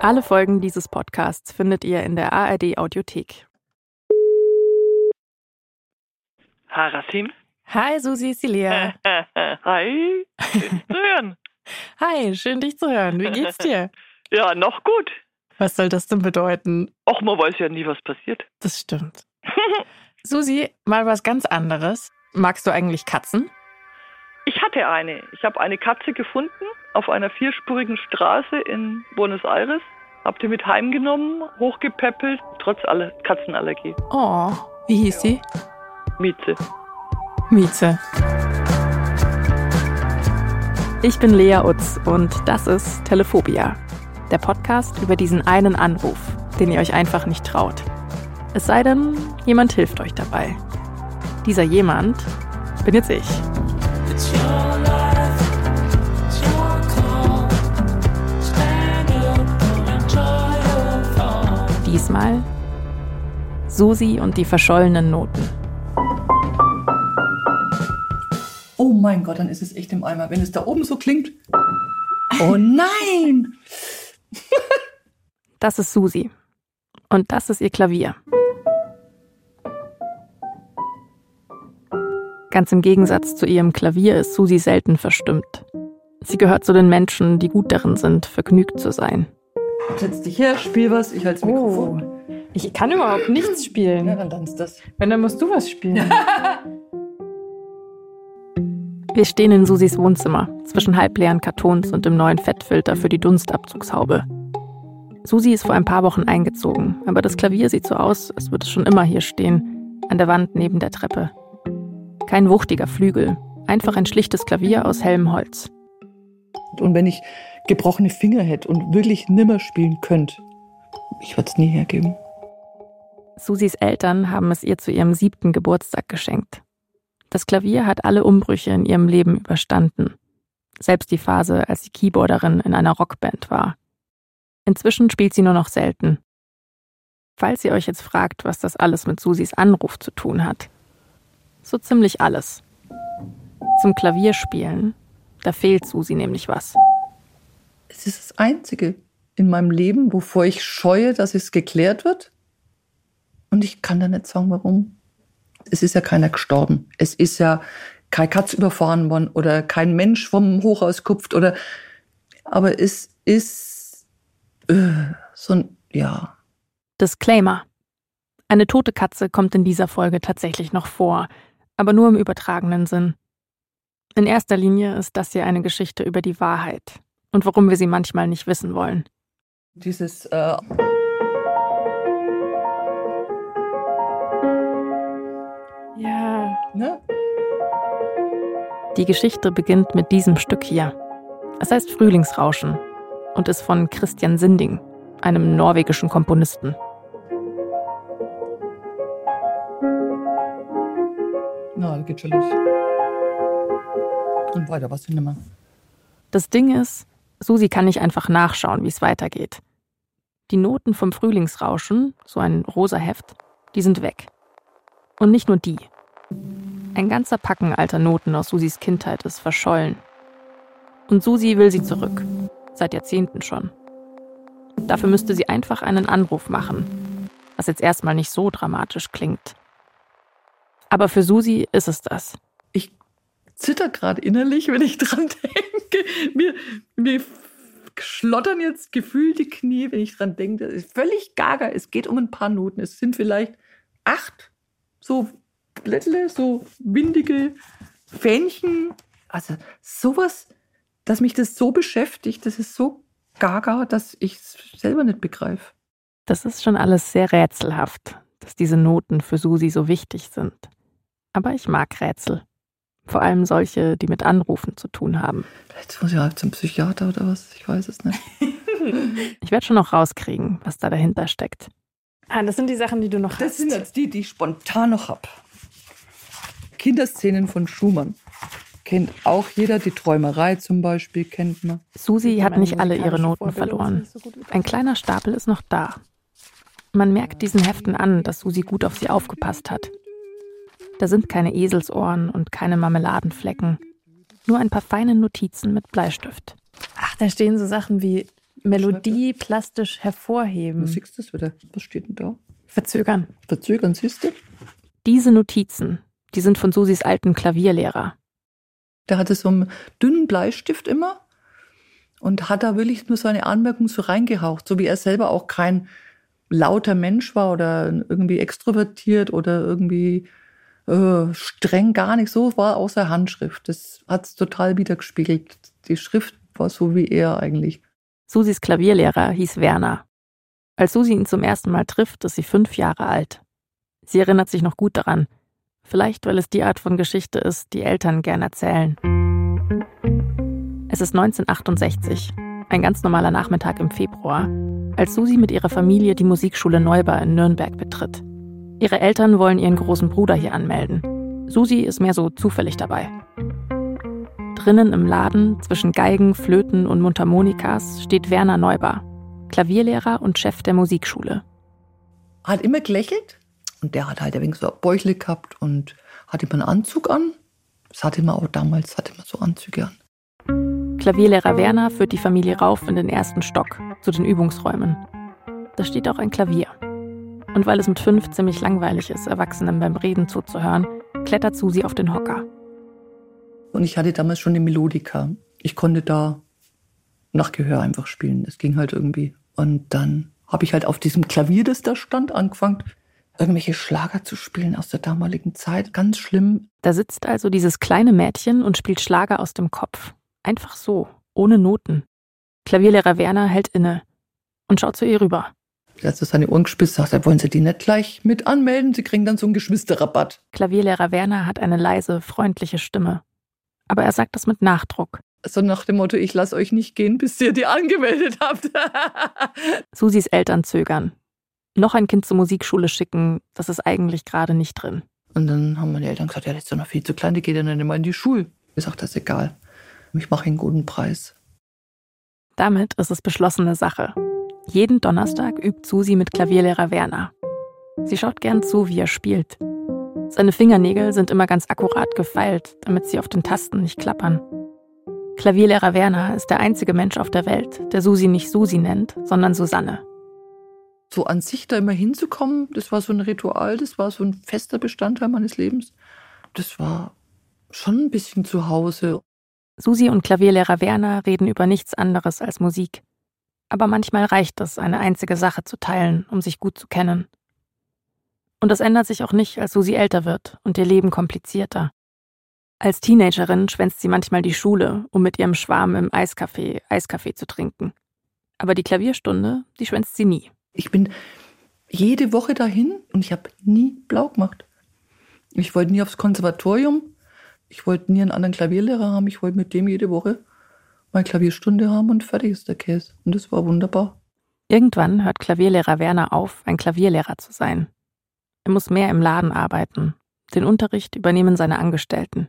Alle Folgen dieses Podcasts findet ihr in der ARD Audiothek. Hi, Susi, ist die Lea. Hi, schön zu hören. Hi, schön dich zu hören. Wie geht's dir? Ja, noch gut. Was soll das denn bedeuten? Och, man weiß ja nie, was passiert. Das stimmt. Susi, mal was ganz anderes. Magst du eigentlich Katzen? Ich hatte eine. Ich habe eine Katze gefunden auf einer vierspurigen Straße in Buenos Aires. Hab die mit heimgenommen, hochgepäppelt, trotz aller Katzenallergie. Oh, wie hieß sie? Mieze. Mieze. Ich bin Lea Utz und das ist Telephobia. Der Podcast über diesen einen Anruf, den ihr euch einfach nicht traut. Es sei denn, jemand hilft euch dabei. Dieser jemand bin jetzt ich. Diesmal Susi und die verschollenen Noten. Oh mein Gott, dann ist es echt im Eimer. Wenn es da oben so klingt. Oh nein! Das ist Susi. Und das ist ihr Klavier. Ganz im Gegensatz zu ihrem Klavier ist Susi selten verstimmt. Sie gehört zu den Menschen, die gut darin sind, vergnügt zu sein. Setz dich her, spiel was, ich halte das Mikrofon. ich kann überhaupt nichts Ja, spielen. dann tanzt das. Wenn, dann musst du was spielen. Wir stehen in Susis Wohnzimmer, zwischen halbleeren Kartons und dem neuen Fettfilter für die Dunstabzugshaube. Susi ist vor ein paar Wochen eingezogen, aber das Klavier sieht so aus, als würde es schon immer hier stehen, an der Wand neben der Treppe. Kein wuchtiger Flügel, einfach ein schlichtes Klavier aus hellem Holz. Und wenn ich gebrochene Finger hätte und wirklich nimmer spielen könnte, ich würde es nie hergeben. Susis Eltern haben es ihr zu ihrem siebten Geburtstag geschenkt. Das Klavier hat alle Umbrüche in ihrem Leben überstanden. Selbst die Phase, als sie Keyboarderin in einer Rockband war. Inzwischen spielt sie nur noch selten. Falls ihr euch jetzt fragt, was das alles mit Susis Anruf zu tun hat. So ziemlich alles. Zum Klavierspielen, da fehlt Susi nämlich was. Es ist das Einzige in meinem Leben, wovor ich scheue, dass es geklärt wird. Und ich kann da nicht sagen, warum. Es ist ja keiner gestorben. Es ist ja kein Katz überfahren worden oder kein Mensch vom Hochhaus kupft oder. Aber es ist äh, so ein, ja. Disclaimer. Eine tote Katze kommt in dieser Folge tatsächlich noch vor, aber nur im übertragenen Sinn. In erster Linie ist das hier eine Geschichte über die Wahrheit und warum wir sie manchmal nicht wissen wollen. Dieses, äh, Ja. ne? Die Geschichte beginnt mit diesem Stück hier. Es heißt Frühlingsrauschen und ist von Christian Sinding, einem norwegischen Komponisten. Na, geht schon los. Und weiter, was denn immer? Das Ding ist, Susi kann nicht einfach nachschauen, wie es weitergeht. Die Noten vom Frühlingsrauschen, so ein rosa Heft, die sind weg. Und nicht nur die. Ein ganzer Packen alter Noten aus Susis Kindheit ist verschollen. Und Susi will sie zurück. Seit Jahrzehnten schon. Dafür müsste sie einfach einen Anruf machen. Was jetzt erstmal nicht so dramatisch klingt. Aber für Susi ist es das. Zitter gerade innerlich, wenn ich dran denke. Mir, mir schlottern jetzt gefühlt die Knie, wenn ich dran denke. Das ist völlig gaga. Es geht um ein paar Noten. Es sind vielleicht acht so Blättle, so windige Fähnchen. Also sowas, dass mich das so beschäftigt, das ist so gaga, dass ich es selber nicht begreife. Das ist schon alles sehr rätselhaft, dass diese Noten für Susi so wichtig sind. Aber ich mag Rätsel. Vor allem solche, die mit Anrufen zu tun haben. Vielleicht muss ich halt zum Psychiater oder was, ich weiß es nicht. Ich werde schon noch rauskriegen, was da dahinter steckt. Ah, das sind die Sachen, die du noch Das sind jetzt die, die ich spontan noch habe. Kinderszenen von Schumann. Kennt auch jeder, die Träumerei zum Beispiel kennt man. Susi hat nicht alle ihre Noten verloren. Ein kleiner Stapel ist noch da. Man merkt diesen Heften an, dass Susi gut auf sie aufgepasst hat. Da sind keine Eselsohren und keine Marmeladenflecken. Nur ein paar feine Notizen mit Bleistift. Ach, da stehen so Sachen wie Melodie plastisch Du hervorheben. siehst das wieder. Was steht denn da? Verzögern. Verzögern, siehst du? Diese Notizen, die sind von Susis alten Klavierlehrer. Der hatte so einen dünnen Bleistift immer und hat da wirklich nur seine Anmerkung so reingehaucht, so wie er selber auch kein lauter Mensch war oder irgendwie extrovertiert oder irgendwie äh, streng, gar nicht. So war außer Handschrift. Das hat es total wiedergespiegelt. Die Schrift war so wie er eigentlich. Susis Klavierlehrer hieß Werner. Als Susi ihn zum ersten Mal trifft, ist sie fünf Jahre alt. Sie erinnert sich noch gut daran. Vielleicht, weil es die Art von Geschichte ist, die Eltern gern erzählen. Es ist 1968, ein ganz normaler Nachmittag im Februar, als Susi mit ihrer Familie die Musikschule Neubar in Nürnberg betritt. Ihre Eltern wollen ihren großen Bruder hier anmelden. Susi ist mehr so zufällig dabei. Drinnen im Laden, zwischen Geigen, Flöten und Mundharmonikas, steht Werner Neubar, Klavierlehrer und Chef der Musikschule. Hat immer gelächelt und der hat halt ein wenig so ein Bäuchle gehabt und hat immer einen Anzug an. Das hatte man auch damals, hatte man so Anzüge an. Klavierlehrer Werner führt die Familie rauf in den ersten Stock, zu den Übungsräumen. Da steht auch ein Klavier. Und weil es mit fünf ziemlich langweilig ist, Erwachsenen beim Reden zuzuhören, klettert Susi auf den Hocker. Und ich hatte damals schon eine Melodika. Ich konnte da nach Gehör einfach spielen. Das ging halt irgendwie. Und dann habe ich halt auf diesem Klavier, das da stand, angefangen, irgendwelche Schlager zu spielen aus der damaligen Zeit. Ganz schlimm. Da sitzt also dieses kleine Mädchen und spielt Schlager aus dem Kopf. Einfach so, ohne Noten. Klavierlehrer Werner hält inne und schaut zu ihr rüber. Er hat so seine Ohren gespitzt, sagt, er, wollen Sie die nicht gleich mit anmelden? Sie kriegen dann so einen Geschwisterrabatt. Klavierlehrer Werner hat eine leise, freundliche Stimme. Aber er sagt das mit Nachdruck. So nach dem Motto, ich lasse euch nicht gehen, bis ihr die angemeldet habt. Susis Eltern zögern. Noch ein Kind zur Musikschule schicken, das ist eigentlich gerade nicht drin. Und dann haben meine Eltern gesagt, ja, das ist doch noch viel zu klein, die geht ja nicht mal in die Schule. Ich sag, das ist egal. Ich mache einen guten Preis. Damit ist es beschlossene Sache. Jeden Donnerstag übt Susi mit Klavierlehrer Werner. Sie schaut gern zu, wie er spielt. Seine Fingernägel sind immer ganz akkurat gefeilt, damit sie auf den Tasten nicht klappern. Klavierlehrer Werner ist der einzige Mensch auf der Welt, der Susi nicht Susi nennt, sondern Susanne. So an sich da immer hinzukommen, das war so ein Ritual, das war so ein fester Bestandteil meines Lebens. Das war schon ein bisschen zu Hause. Susi und Klavierlehrer Werner reden über nichts anderes als Musik. Aber manchmal reicht es, eine einzige Sache zu teilen, um sich gut zu kennen. Und das ändert sich auch nicht, als Susi älter wird und ihr Leben komplizierter. Als Teenagerin schwänzt sie manchmal die Schule, um mit ihrem Schwarm im Eiscafé Eiskaffee zu trinken. Aber die Klavierstunde, die schwänzt sie nie. Ich bin jede Woche dahin und ich habe nie blau gemacht. Ich wollte nie aufs Konservatorium. Ich wollte nie einen anderen Klavierlehrer haben. Ich wollte mit dem jede Woche meine Klavierstunde haben und fertig ist der Käse. Und das war wunderbar. Irgendwann hört Klavierlehrer Werner auf, ein Klavierlehrer zu sein. Er muss mehr im Laden arbeiten. Den Unterricht übernehmen seine Angestellten.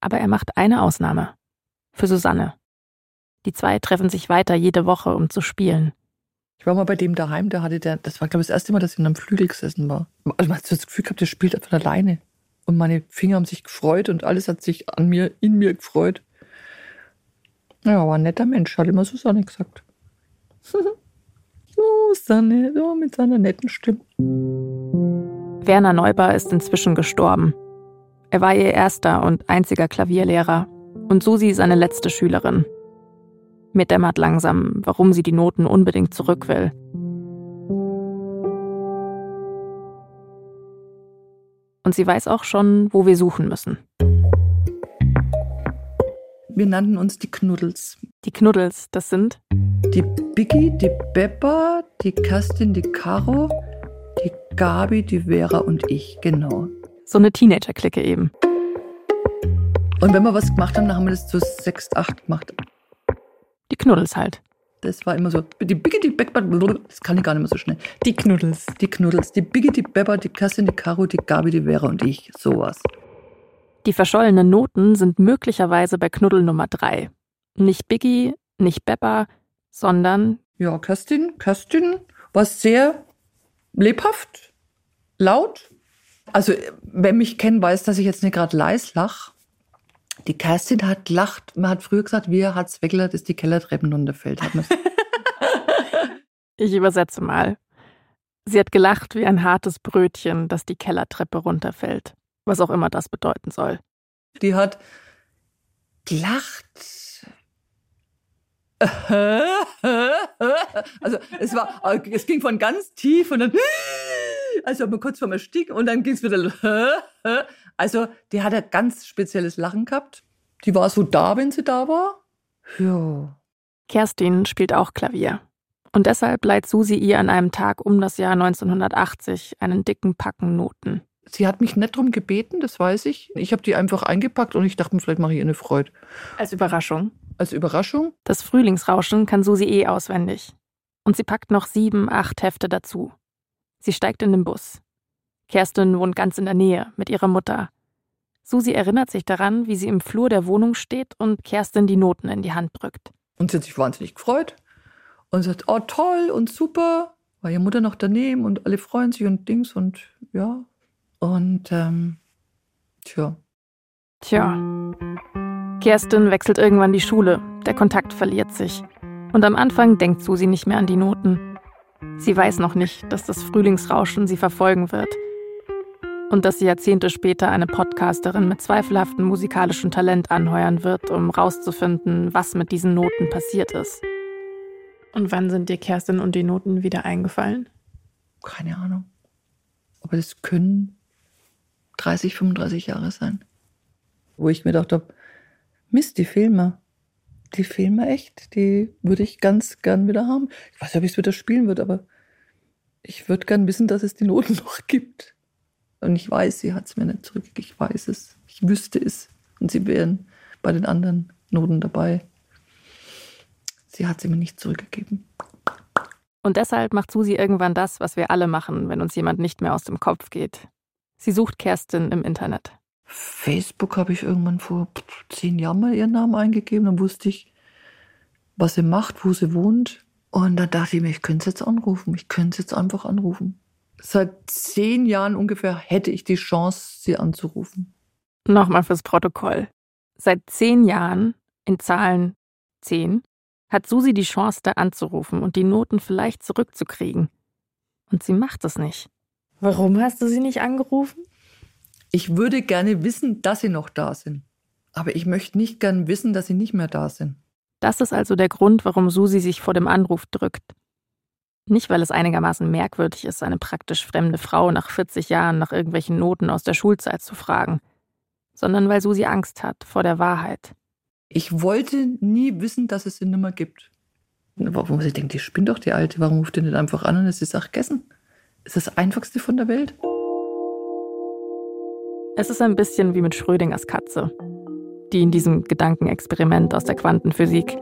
Aber er macht eine Ausnahme. Für Susanne. Die zwei treffen sich weiter jede Woche, um zu spielen. Ich war mal bei dem daheim, da hatte der, das war glaube ich das erste Mal, dass ich in einem Flügel gesessen war. Also man hat so das Gefühl gehabt, der spielt einfach alleine. Und meine Finger haben sich gefreut und alles hat sich an mir, in mir gefreut. Ja, war ein netter Mensch, hat immer Susanne gesagt. Susanne, so mit seiner netten Stimme. Werner Neuber ist inzwischen gestorben. Er war ihr erster und einziger Klavierlehrer und Susi seine letzte Schülerin. Mir dämmert langsam, warum sie die Noten unbedingt zurück will. Und sie weiß auch schon, wo wir suchen müssen. Wir nannten uns die Knuddels. Die Knuddels, das sind Die Biggie, die Beppa, die Kerstin, die Caro, die Gabi, die Vera und ich, genau. so eine Teenager-Clique eben. Und wenn wir was gemacht haben, dann haben wir das zu sechs, acht gemacht. Die Knuddels halt. Das war immer so, die Biggie, die Beppa, das kann ich gar nicht mehr so schnell. Die Knuddels. Die Knuddels, die Biggie, die Beppa, die Kerstin, die Caro, die Gabi, die Vera und ich, sowas. Die verschollenen Noten sind möglicherweise bei Knuddel Nummer drei. Nicht Biggie, nicht Beppa, sondern Ja, Kerstin, Kerstin war sehr lebhaft, laut. Also, wer mich kennt, weiß, dass ich jetzt nicht gerade leis lach. Die Kerstin hat lacht, man hat früher gesagt, wie er hat's weggelacht, ist die Kellertreppen runterfällt. Hat Ich übersetze mal. Sie hat gelacht wie ein hartes Brötchen, das die Kellertreppe runterfällt, was auch immer das bedeuten soll. Die hat gelacht. Also es war, es ging von ganz tief und dann, also man kurz vorm Ersticken und dann ging es wieder. Also die hat ein ganz spezielles Lachen gehabt. Die war so da, wenn sie da war. Ja. Kerstin spielt auch Klavier. Und deshalb leiht Susi ihr an einem Tag um das Jahr 1980 einen dicken Packen Noten. Sie hat mich nett drum gebeten, das weiß ich. Ich habe die einfach eingepackt und ich dachte mir, vielleicht mache ich ihr eine Freude. Als Überraschung. Als Überraschung? Das Frühlingsrauschen kann Susi eh auswendig. Und sie packt noch sieben, acht Hefte dazu. Sie steigt in den Bus. Kerstin wohnt ganz in der Nähe mit ihrer Mutter. Susi erinnert sich daran, wie sie im Flur der Wohnung steht und Kerstin die Noten in die Hand drückt. Und sie hat sich wahnsinnig gefreut und sagt, oh toll und super. War ihre Mutter noch daneben und alle freuen sich und Dings und ja. Und ähm, tja. Tja. Kerstin wechselt irgendwann die Schule. Der Kontakt verliert sich. Und am Anfang denkt Susi nicht mehr an die Noten. Sie weiß noch nicht, dass das Frühlingsrauschen sie verfolgen wird. Und dass sie Jahrzehnte später eine Podcasterin mit zweifelhaftem musikalischen Talent anheuern wird, um rauszufinden, was mit diesen Noten passiert ist. Und wann sind dir Kerstin und die Noten wieder eingefallen? Keine Ahnung. Aber das können 30, 35 Jahre sein. Wo ich mir gedacht habe, Mist, die Filme. Die Filme echt, die würde ich ganz gern wieder haben. Ich weiß nicht, ob ich es wieder spielen würde, aber ich würde gern wissen, dass es die Noten noch gibt. Und ich weiß, sie hat es mir nicht zurückgegeben. Ich weiß es. Ich wüsste es. Und sie wären bei den anderen Noten dabei. Sie hat sie mir nicht zurückgegeben. Und deshalb macht Susi irgendwann das, was wir alle machen, wenn uns jemand nicht mehr aus dem Kopf geht. Sie sucht Kerstin im Internet. Facebook habe ich irgendwann vor zehn Jahren mal ihren Namen eingegeben. Dann wusste ich, was sie macht, wo sie wohnt. Und dann dachte ich mir, ich könnte sie jetzt anrufen. Ich könnte sie jetzt einfach anrufen. Seit zehn Jahren ungefähr hätte ich die Chance, sie anzurufen. Nochmal fürs Protokoll. Seit zehn Jahren, in Zahlen zehn, hat Susi die Chance, da anzurufen und die Noten vielleicht zurückzukriegen. Und sie macht es nicht. Warum hast du sie nicht angerufen? Ich würde gerne wissen, dass sie noch da sind. Aber ich möchte nicht gern wissen, dass sie nicht mehr da sind. Das ist also der Grund, warum Susi sich vor dem Anruf drückt. Nicht, weil es einigermaßen merkwürdig ist, eine praktisch fremde Frau nach 40 Jahren nach irgendwelchen Noten aus der Schulzeit zu fragen, sondern weil Susi Angst hat vor der Wahrheit. Ich wollte nie wissen, dass es sie nimmer gibt. Warum sie denkt, die spinnt doch die Alte, warum ruft ihr nicht einfach an und es ist auch gegessen? Ist das einfachste von der Welt? Es ist ein bisschen wie mit Schrödingers Katze, die in diesem Gedankenexperiment aus der Quantenphysik.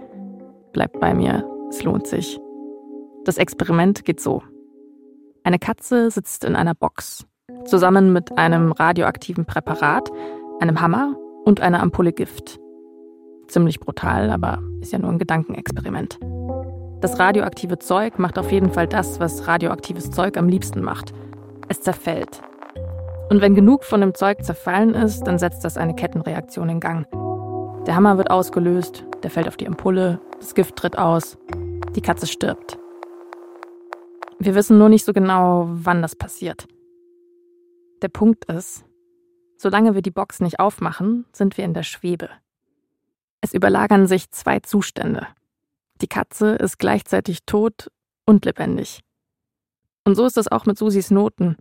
Bleibt bei mir, es lohnt sich. Das Experiment geht so. Eine Katze sitzt in einer Box, zusammen mit einem radioaktiven Präparat, einem Hammer und einer Ampulle Gift. Ziemlich brutal, aber ist ja nur ein Gedankenexperiment. Das radioaktive Zeug macht auf jeden Fall das, was radioaktives Zeug am liebsten macht. Es zerfällt. Und wenn genug von dem Zeug zerfallen ist, dann setzt das eine Kettenreaktion in Gang. Der Hammer wird ausgelöst, der fällt auf die Ampulle, das Gift tritt aus, die Katze stirbt. Wir wissen nur nicht so genau, wann das passiert. Der Punkt ist, solange wir die Box nicht aufmachen, sind wir in der Schwebe. Es überlagern sich zwei Zustände. Die Katze ist gleichzeitig tot und lebendig. Und so ist es auch mit Susis Noten.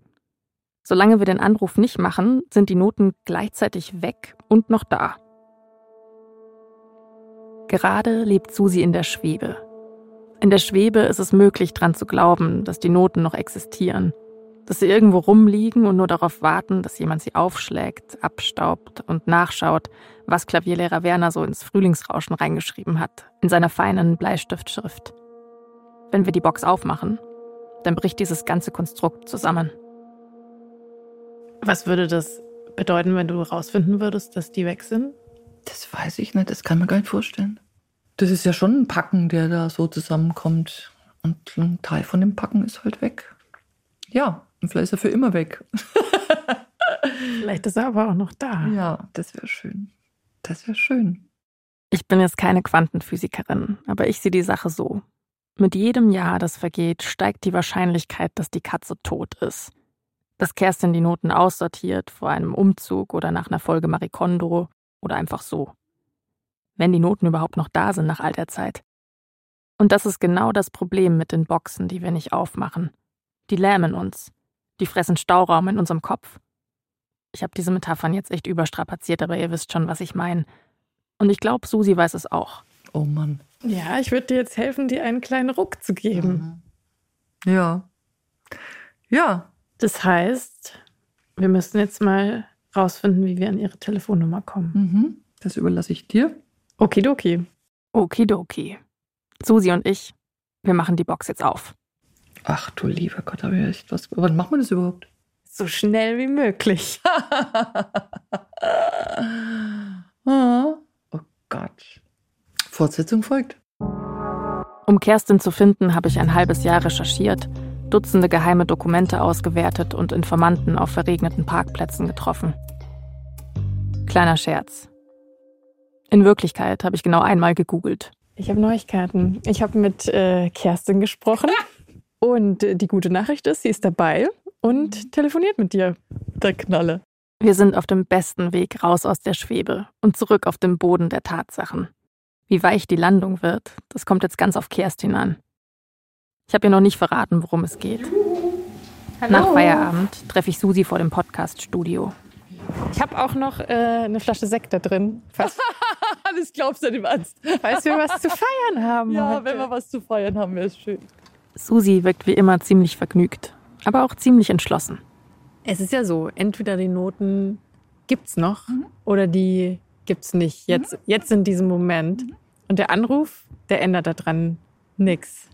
Solange wir den Anruf nicht machen, sind die Noten gleichzeitig weg und noch da. Gerade lebt Susi in der Schwebe. In der Schwebe ist es möglich, dran zu glauben, dass die Noten noch existieren dass sie irgendwo rumliegen und nur darauf warten, dass jemand sie aufschlägt, abstaubt und nachschaut, was Klavierlehrer Werner so ins Frühlingsrauschen reingeschrieben hat, in seiner feinen Bleistiftschrift. Wenn wir die Box aufmachen, dann bricht dieses ganze Konstrukt zusammen. Was würde das bedeuten, wenn du herausfinden würdest, dass die weg sind? Das weiß ich nicht, das kann man gar nicht vorstellen. Das ist ja schon ein Packen, der da so zusammenkommt. Und ein Teil von dem Packen ist halt weg. Ja, und vielleicht ist er für immer weg. vielleicht ist er aber auch noch da. Ja, das wäre schön. Das wäre schön. Ich bin jetzt keine Quantenphysikerin, aber ich sehe die Sache so. Mit jedem Jahr, das vergeht, steigt die Wahrscheinlichkeit, dass die Katze tot ist. Dass Kerstin die Noten aussortiert vor einem Umzug oder nach einer Folge Marikondo oder einfach so. Wenn die Noten überhaupt noch da sind nach all der Zeit. Und das ist genau das Problem mit den Boxen, die wir nicht aufmachen. Die lähmen uns. Die fressen Stauraum in unserem Kopf. Ich habe diese Metaphern jetzt echt überstrapaziert, aber ihr wisst schon, was ich meine. Und ich glaube, Susi weiß es auch. Oh Mann. Ja, ich würde dir jetzt helfen, dir einen kleinen Ruck zu geben. Mhm. Ja. Ja. Das heißt, wir müssen jetzt mal rausfinden, wie wir an ihre Telefonnummer kommen. Mhm. Das überlasse ich dir. Okidoki. Okidoki. Susi und ich, wir machen die Box jetzt auf. Ach du lieber Gott, habe ich echt was. Wann macht man das überhaupt? So schnell wie möglich. oh Gott. Fortsetzung folgt. Um Kerstin zu finden, habe ich ein halbes Jahr recherchiert, Dutzende geheime Dokumente ausgewertet und Informanten auf verregneten Parkplätzen getroffen. Kleiner Scherz. In Wirklichkeit habe ich genau einmal gegoogelt. Ich habe Neuigkeiten. Ich habe mit äh, Kerstin gesprochen und äh, die gute Nachricht ist, sie ist dabei und telefoniert mit dir. Der Knalle. Wir sind auf dem besten Weg raus aus der Schwebe und zurück auf den Boden der Tatsachen. Wie weich die Landung wird, das kommt jetzt ganz auf Kerstin an. Ich habe ihr noch nicht verraten, worum es geht. Hallo. Nach Feierabend treffe ich Susi vor dem Podcast-Studio. Ich habe auch noch äh, eine Flasche Sekt da drin. Das glaubst du im Ernst. Falls wir was zu feiern haben. Ja, heute. wenn wir was zu feiern haben, wäre es schön. Susi wirkt wie immer ziemlich vergnügt, aber auch ziemlich entschlossen. Es ist ja so, entweder die Noten gibt's noch mhm. oder die gibt's nicht. Jetzt, mhm. jetzt in diesem Moment. Mhm. Und der Anruf, der ändert daran nichts.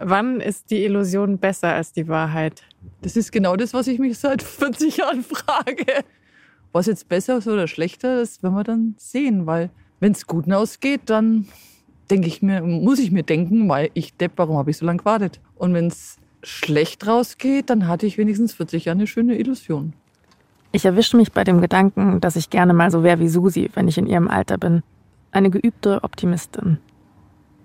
Wann ist die Illusion besser als die Wahrheit? Das ist genau das, was ich mich seit 40 Jahren frage. Was jetzt besser ist oder schlechter, das werden wir dann sehen, weil wenn es gut ausgeht, dann denke ich mir, muss ich mir denken, weil ich depp, warum habe ich so lange gewartet? Und wenn es schlecht rausgeht, dann hatte ich wenigstens 40 Jahre eine schöne Illusion. Ich erwische mich bei dem Gedanken, dass ich gerne mal so wäre wie Susi, wenn ich in ihrem Alter bin. Eine geübte Optimistin.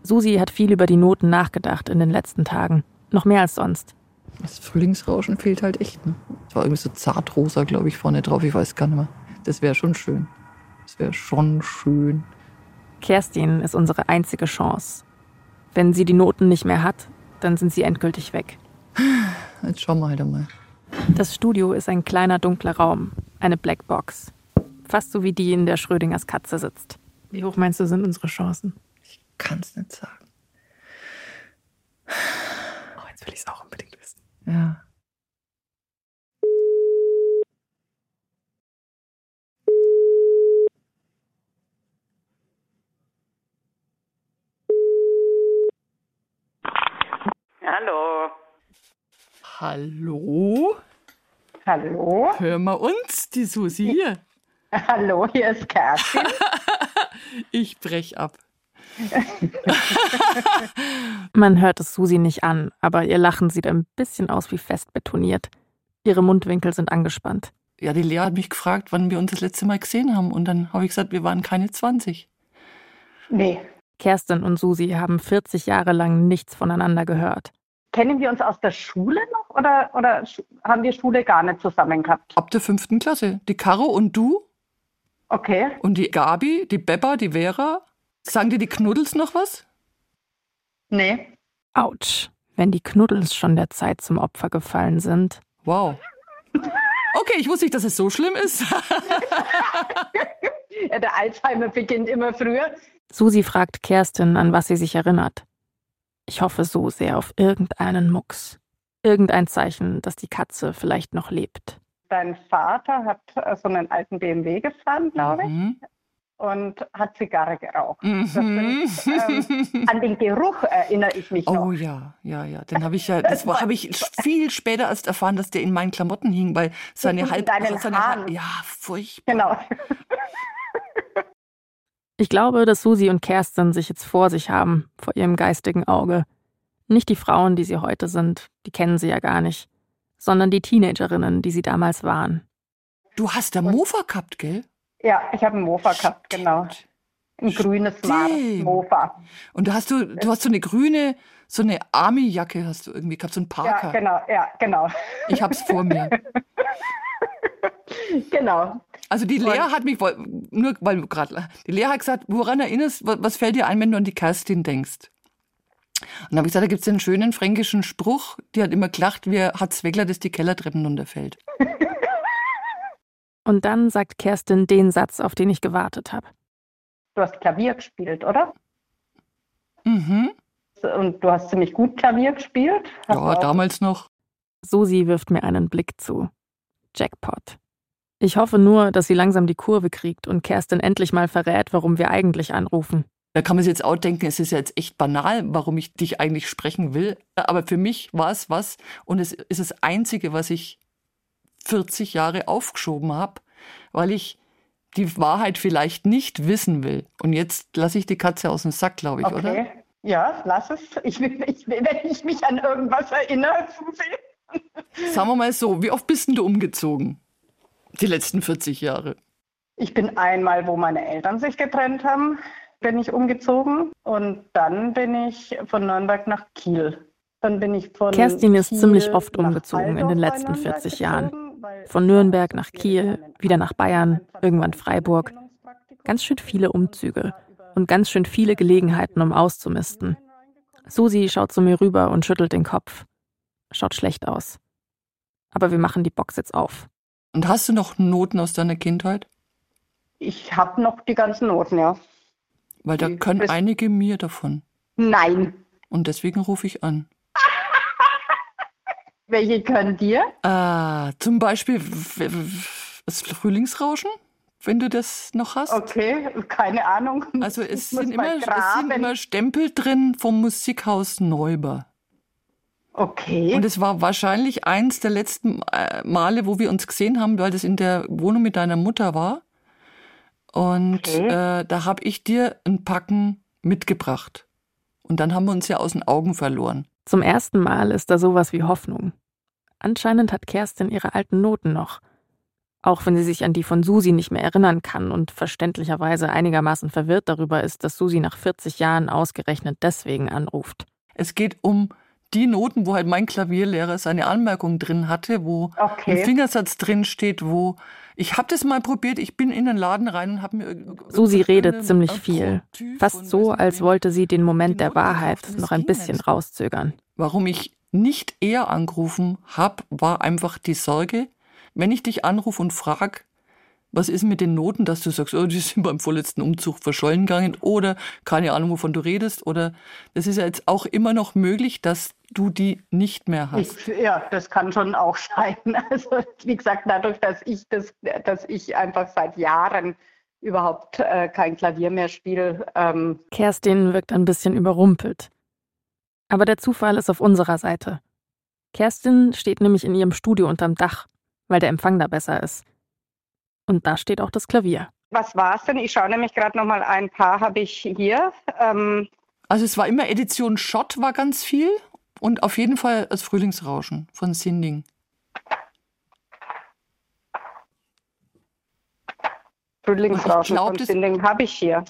Susi hat viel über die Noten nachgedacht in den letzten Tagen. Noch mehr als sonst. Das Frühlingsrauschen fehlt halt echt. Ne? Es war irgendwie so zartrosa, glaube ich, vorne drauf. Ich weiß gar nicht mehr. Das wäre schon schön. Das wäre schon schön. Kerstin ist unsere einzige Chance. Wenn sie die Noten nicht mehr hat, dann sind sie endgültig weg. Jetzt schauen wir halt einmal. Das Studio ist ein kleiner dunkler Raum, eine Blackbox. Fast so wie die, in der Schrödingers Katze sitzt. Wie hoch meinst du, sind unsere Chancen? kann es nicht sagen. Oh, jetzt will ich es auch unbedingt wissen. Ja. Hallo. Hallo? Hallo? Hören wir uns, die Susi hier. Hallo, hier ist Kerstin. ich brech ab. Man hört es Susi nicht an, aber ihr Lachen sieht ein bisschen aus wie fest betoniert. Ihre Mundwinkel sind angespannt. Ja, die Lea hat mich gefragt, wann wir uns das letzte Mal gesehen haben. Und dann habe ich gesagt, wir waren keine 20. Nee. Kerstin und Susi haben 40 Jahre lang nichts voneinander gehört. Kennen wir uns aus der Schule noch oder, oder haben wir Schule gar nicht zusammen gehabt? Ab der fünften Klasse. Die Caro und du? Okay. Und die Gabi, die Beppa, die Vera? Sagen dir die Knuddels noch was? Nee. Autsch, wenn die Knuddels schon der Zeit zum Opfer gefallen sind. Wow. Okay, ich wusste nicht, dass es so schlimm ist. ja, der Alzheimer beginnt immer früher. Susi fragt Kerstin, an was sie sich erinnert. Ich hoffe so sehr auf irgendeinen Mucks. Irgendein Zeichen, dass die Katze vielleicht noch lebt. Dein Vater hat äh, so einen alten BMW gefahren, glaube ich. Mhm und hat Zigarre geraucht. Mhm. Sind, ähm, an den Geruch erinnere ich mich noch. Oh ja, ja, ja. Den habe ich ja, das habe ich viel später erst erfahren, dass der in meinen Klamotten hing, weil seine halb, seine Haaren. ja, furchtbar. Genau. Ich glaube, dass Susi und Kerstin sich jetzt vor sich haben, vor ihrem geistigen Auge. Nicht die Frauen, die sie heute sind, die kennen sie ja gar nicht, sondern die Teenagerinnen, die sie damals waren. Du hast der Mofa gehabt, gell? Ja, ich habe einen Mofa gehabt, genau. Ein grünes Mofa. Und du hast du, du hast so eine grüne, so eine Army-Jacke hast du irgendwie gehabt, so ein Parker. Ja, genau, ja, genau. Ich hab's vor mir. genau. Also die Lea hat mich, nur weil du gerade, die Lea hat gesagt, woran erinnerst, was fällt dir ein, wenn du an die Kerstin denkst? Und dann habe ich gesagt, da gibt es einen schönen fränkischen Spruch, die hat immer gelacht, wie hat Zweckler, das die Kellertreppen runterfällt. Und dann sagt Kerstin den Satz, auf den ich gewartet habe. Du hast Klavier gespielt, oder? Mhm. Und du hast ziemlich gut Klavier gespielt? Hast ja, damals noch. Susi wirft mir einen Blick zu. Jackpot. Ich hoffe nur, dass sie langsam die Kurve kriegt und Kerstin endlich mal verrät, warum wir eigentlich anrufen. Da kann man sich jetzt auch denken, es ist ja jetzt echt banal, warum ich dich eigentlich sprechen will. Aber für mich war es was und es ist das Einzige, was ich 40 Jahre aufgeschoben habe, weil ich die Wahrheit vielleicht nicht wissen will. Und jetzt lasse ich die Katze aus dem Sack, glaube ich, okay. oder? Ja, lass es. Ich will, ich wenn ich mich an irgendwas erinnere, Susi. Sagen wir mal so, wie oft bist denn du umgezogen? Die letzten 40 Jahre. Ich bin einmal, wo meine Eltern sich getrennt haben, bin ich umgezogen und dann bin ich von Nürnberg nach Kiel. Dann bin ich von Kerstin ist Kiel ziemlich oft umgezogen in den letzten 40 Jahren. Von Nürnberg nach Kiel, wieder nach Bayern, irgendwann Freiburg. Ganz schön viele Umzüge und ganz schön viele Gelegenheiten, um auszumisten. Susi schaut zu mir rüber und schüttelt den Kopf. Schaut schlecht aus. Aber wir machen die Box jetzt auf. Und hast du noch Noten aus deiner Kindheit? Ich habe noch die ganzen Noten, ja. Weil da können einige mir davon. Nein. Und deswegen rufe ich an. Welche können dir? Ah, zum Beispiel das Frühlingsrauschen, wenn du das noch hast. Okay, keine Ahnung. Also es sind, immer, es sind immer Stempel drin vom Musikhaus Neuber. Okay. Und es war wahrscheinlich eins der letzten äh, Male, wo wir uns gesehen haben, weil das in der Wohnung mit deiner Mutter war. Und okay. äh, da habe ich dir ein Packen mitgebracht. Und dann haben wir uns ja aus den Augen verloren. Zum ersten Mal ist da sowas wie Hoffnung. Anscheinend hat Kerstin ihre alten Noten noch. Auch wenn sie sich an die von Susi nicht mehr erinnern kann und verständlicherweise einigermaßen verwirrt darüber ist, dass Susi nach 40 Jahren ausgerechnet deswegen anruft. Es geht um die Noten, wo halt mein Klavierlehrer seine Anmerkung drin hatte, wo okay. ein Fingersatz drin steht, wo ich habe das mal probiert, ich bin in den Laden rein und habe mir Susi redet ziemlich viel, fast so, als wollte sie den Moment der Wahrheit noch ein bisschen rauszögern. Warum ich nicht eher angerufen habe, war einfach die Sorge, wenn ich dich anrufe und frage, was ist mit den Noten, dass du sagst, oh, die sind beim vorletzten Umzug verschollen gegangen oder keine Ahnung, wovon du redest oder das ist ja jetzt auch immer noch möglich, dass du die nicht mehr hast. Ich, ja, das kann schon auch sein. Also wie gesagt, dadurch, dass ich das, dass ich einfach seit Jahren überhaupt äh, kein Klavier mehr spiele. Ähm Kerstin wirkt ein bisschen überrumpelt. Aber der Zufall ist auf unserer Seite. Kerstin steht nämlich in ihrem Studio unterm Dach, weil der Empfang da besser ist. Und da steht auch das Klavier. Was war es denn? Ich schaue nämlich gerade noch mal ein paar habe ich hier. Ähm also es war immer Edition Schott war ganz viel und auf jeden Fall das Frühlingsrauschen von Sinding. Frühlingsrauschen glaub, von Sinding habe ich hier.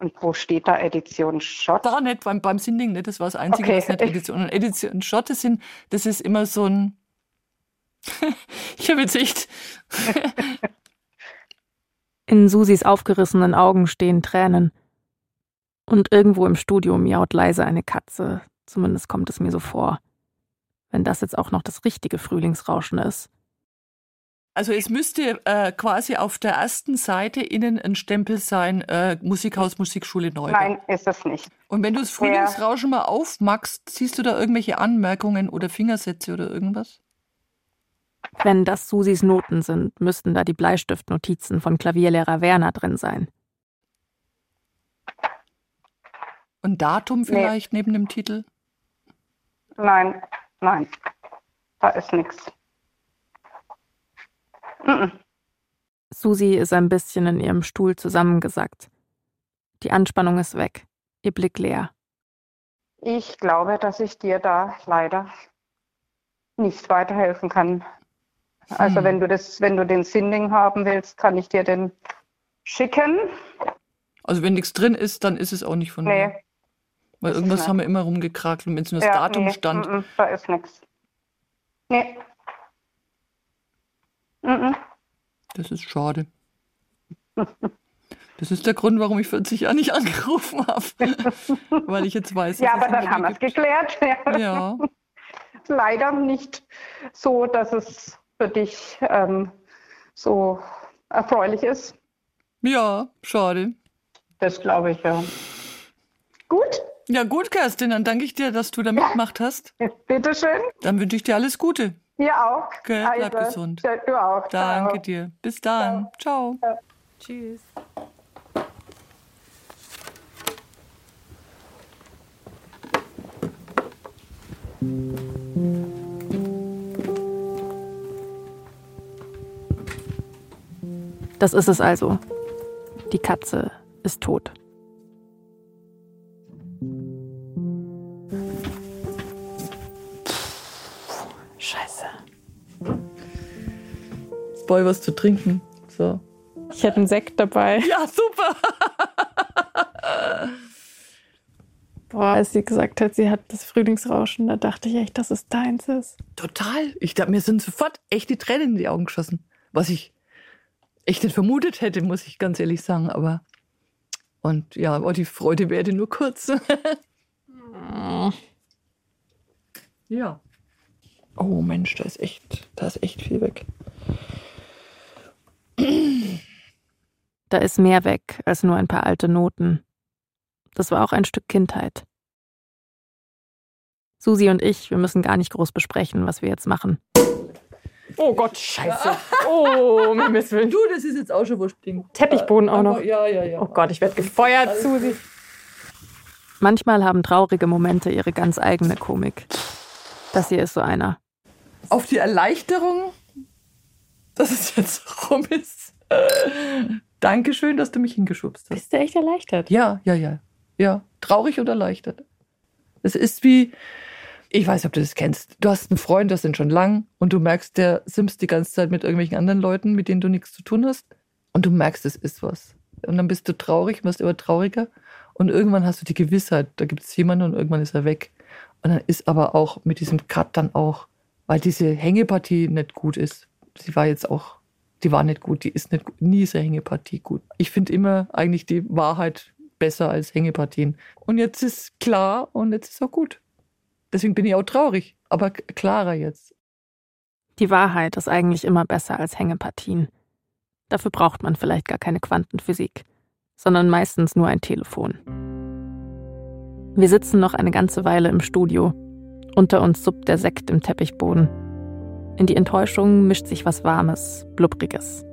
Und wo steht da Edition Schott? Da nicht, beim, beim Sinding nicht. Das war das Einzige, okay. was nicht Edition. Und Edition Schott, das, sind, das ist immer so ein ich habe jetzt echt. In Susis aufgerissenen Augen stehen Tränen. Und irgendwo im Studio miaut leise eine Katze. Zumindest kommt es mir so vor. Wenn das jetzt auch noch das richtige Frühlingsrauschen ist. Also es müsste äh, quasi auf der ersten Seite innen ein Stempel sein, äh, Musikhaus, Musikschule Neubau. Nein, ist es nicht. Und wenn du das Frühlingsrauschen ja. mal aufmachst, siehst du da irgendwelche Anmerkungen oder Fingersätze oder irgendwas? Wenn das Susis Noten sind, müssten da die Bleistiftnotizen von Klavierlehrer Werner drin sein. Und Datum vielleicht nee. neben dem Titel? Nein, nein, da ist nichts. Susi ist ein bisschen in ihrem Stuhl zusammengesackt. Die Anspannung ist weg, ihr Blick leer. Ich glaube, dass ich dir da leider nicht weiterhelfen kann. Also wenn du das, wenn du den Sinding haben willst, kann ich dir den schicken. Also wenn nichts drin ist, dann ist es auch nicht von Nee. mir. Weil irgendwas haben wir immer rumgekrakelt und wenn es nur das Ja, Datum nee, stand. mm, mm, da ist nichts. Nee. Mm. Das ist schade. Das ist der Grund, warum ich 40 Jahre nicht angerufen habe. Weil ich jetzt weiß, Ja, aber dann haben wir es geklärt. Ja, Leider nicht so, dass es für dich ähm, so erfreulich ist. ja, schade. Das glaube ich, ja. Gut, Ja, gut, Kerstin, dann danke ich dir, dass du da mitgemacht hast. bitteschön. Dann wünsche ich dir alles Gute. Ihr auch. Okay, bleib gesund. ja, Du auch. Danke Ciao. dir. Bis dann. Ciao. Tschüss. Das ist es also. Die Katze ist tot. Scheiße. Boy, was zu trinken. So. Ich hätte einen Sekt dabei. Ja, super. Boah, als sie gesagt hat, sie hat das Frühlingsrauschen, da dachte ich echt, dass es deins ist. Total. Ich dachte, mir sind sofort echt die Tränen in die Augen geschossen. Was ich echt nicht vermutet hätte, muss ich ganz ehrlich sagen. Aber und ja, aber die Freude werde nur kurz. ja. Oh Mensch, da ist echt, da ist echt viel weg. Da ist mehr weg als nur ein paar alte Noten. Das war auch ein Stück Kindheit. Susi und ich, wir müssen gar nicht groß besprechen, was wir jetzt machen. Oh Gott, scheiße. Oh, mir Willen. Du, das ist jetzt auch schon wurscht Ding. Teppichboden auch noch. Ja, ja, ja. Oh Gott, ich werde gefeuert, Susi. Manchmal haben traurige Momente ihre ganz eigene Komik. Das hier ist so einer. Auf die Erleichterung, dass es jetzt rum ist. Dankeschön, dass du mich hingeschubst hast. Bist du echt erleichtert? Ja, ja, ja. Ja, traurig und erleichtert. Es ist wie, ich weiß ob du das kennst. Du hast einen Freund, das sind schon lang und du merkst, der simst die ganze Zeit mit irgendwelchen anderen Leuten, mit denen du nichts zu tun hast. Und du merkst, es ist was. Und dann bist du traurig, wirst immer trauriger. Und irgendwann hast du die Gewissheit, da gibt es jemanden und irgendwann ist er weg. Und dann ist aber auch mit diesem Cut dann auch, weil diese Hängepartie nicht gut ist. Sie war jetzt auch, die war nicht gut, die ist nicht gut. Nie ist eine Hängepartie gut. Ich finde immer eigentlich die Wahrheit besser als Hängepartien. Und jetzt ist klar und jetzt ist auch gut. Deswegen bin ich auch traurig, aber klarer jetzt. Die Wahrheit ist eigentlich immer besser als Hängepartien. Dafür braucht man vielleicht gar keine Quantenphysik, sondern meistens nur ein Telefon. Wir sitzen noch eine ganze Weile im Studio. Unter uns suppt der Sekt im Teppichboden. In die Enttäuschung mischt sich was Warmes, Blubbriges.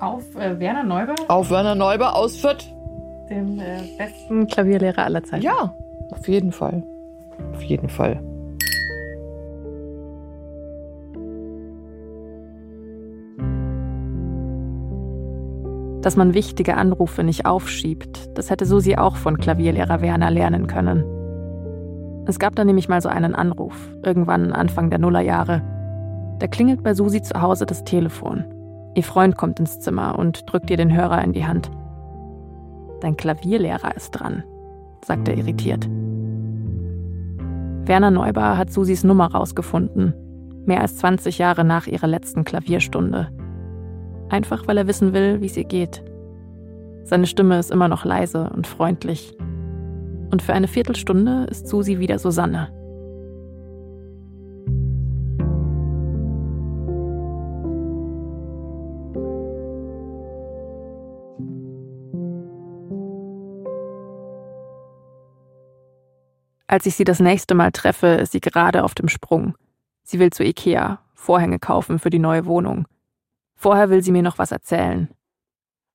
Auf äh, Werner Neuber, Auf Werner Neuber aus Fürth? dem äh, besten Klavierlehrer aller Zeiten. Ja, auf jeden Fall. Auf jeden Fall. Dass man wichtige Anrufe nicht aufschiebt, das hätte Susi auch von Klavierlehrer Werner lernen können. Es gab da nämlich mal so einen Anruf, irgendwann Anfang der Nullerjahre. Da klingelt bei Susi zu Hause das Telefon. Ihr Freund kommt ins Zimmer und drückt ihr den Hörer in die Hand. Dein Klavierlehrer ist dran, sagt er irritiert. Werner Neubar hat Susis Nummer rausgefunden, mehr als 20 Jahre nach ihrer letzten Klavierstunde. Einfach weil er wissen will, wie es ihr geht. Seine Stimme ist immer noch leise und freundlich. Und für eine Viertelstunde ist Susi wieder Susanne. Als ich sie das nächste Mal treffe, ist sie gerade auf dem Sprung. Sie will zu Ikea, Vorhänge kaufen für die neue Wohnung. Vorher will sie mir noch was erzählen.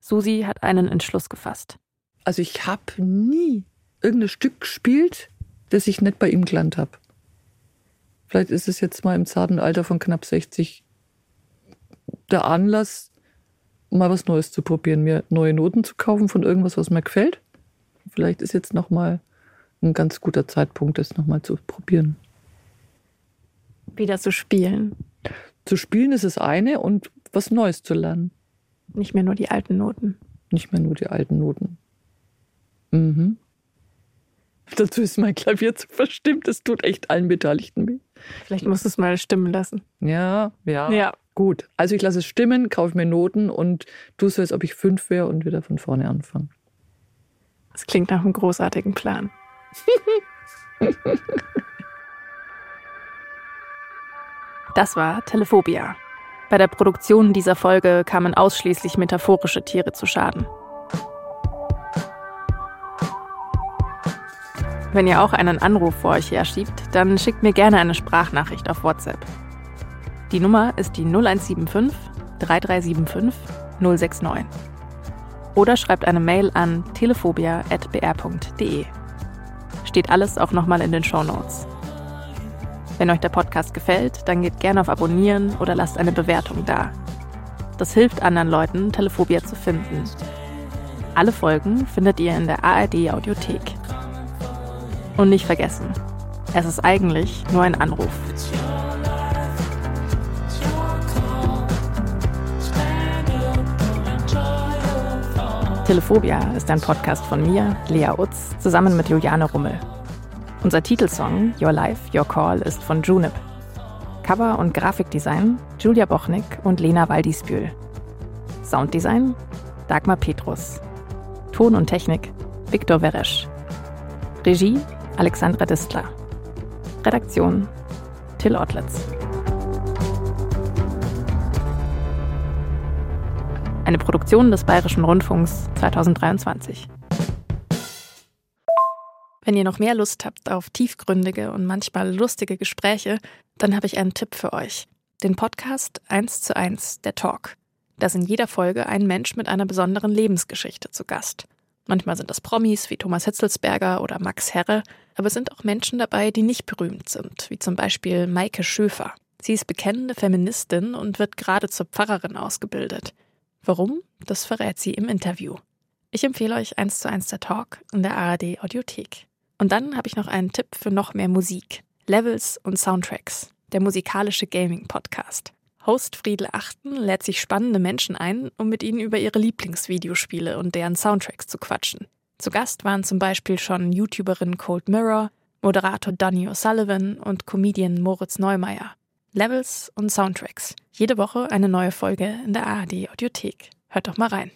Susi hat einen Entschluss gefasst. Also ich habe nie irgendein Stück gespielt, das ich nicht bei ihm gelernt habe. Vielleicht ist es jetzt mal im zarten Alter von knapp 60 der Anlass, mal was Neues zu probieren, mir neue Noten zu kaufen von irgendwas, was mir gefällt. Vielleicht ist jetzt noch mal ein ganz guter Zeitpunkt, das noch mal zu probieren. Wieder zu spielen. Zu spielen ist das eine und was Neues zu lernen. Nicht mehr nur die alten Noten. Nicht mehr nur die alten Noten. Mhm. Dazu ist mein Klavier zu verstimmt. Es tut echt allen Beteiligten weh. Vielleicht musst du es mal stimmen lassen. Ja, ja. Ja. Gut. Also ich lasse es stimmen, kaufe mir Noten und tue so, als ob ich fünf wäre und wieder von vorne anfange. Das klingt nach einem großartigen Plan. Das war Telephobia. Bei der Produktion dieser Folge kamen ausschließlich metaphorische Tiere zu Schaden. Wenn ihr auch einen Anruf vor euch herschiebt, dann schickt mir gerne eine Sprachnachricht auf WhatsApp. Die Nummer ist die 0175 3375 069. Oder schreibt eine Mail an telephobia.br.de. Steht alles auch nochmal in den Show Notes. Wenn euch der Podcast gefällt, dann geht gerne auf Abonnieren oder lasst eine Bewertung da. Das hilft anderen Leuten, Telephobia zu finden. Alle Folgen findet ihr in der ARD Audiothek. Und nicht vergessen, es ist eigentlich nur ein Anruf. Telephobia ist ein Podcast von mir, Lea Utz, zusammen mit Juliane Rummel. Unser Titelsong Your Life, Your Call ist von Junip. Cover und Grafikdesign Julia Bochnik und Lena Waldisbühl. Sounddesign Dagmar Petrus. Ton und Technik Viktor Weresch. Regie Alexandra Distler. Redaktion Till Ottlitz. Eine Produktion des Bayerischen Rundfunks 2023. Wenn ihr noch mehr Lust habt auf tiefgründige und manchmal lustige Gespräche, dann habe ich einen Tipp für euch. Den Podcast 1 zu 1, der Talk. Da in jeder Folge ein Mensch mit einer besonderen Lebensgeschichte zu Gast. Manchmal sind das Promis wie Thomas Hitzelsberger oder Max Herre, aber es sind auch Menschen dabei, die nicht berühmt sind, wie zum Beispiel Maike Schöfer. Sie ist bekennende Feministin und wird gerade zur Pfarrerin ausgebildet. Warum? Das verrät sie im Interview. Ich empfehle euch 1 zu 1 der Talk in der ARD Audiothek. Und dann habe ich noch einen Tipp für noch mehr Musik. Levels und Soundtracks. Der musikalische Gaming-Podcast. Host Friedel Achten lädt sich spannende Menschen ein, um mit ihnen über ihre Lieblingsvideospiele und deren Soundtracks zu quatschen. Zu Gast waren zum Beispiel schon YouTuberin Cold Mirror, Moderator Donny O'Sullivan und Comedian Moritz Neumeier. Levels und Soundtracks. Jede Woche eine neue Folge in der ARD Audiothek. Hört doch mal rein.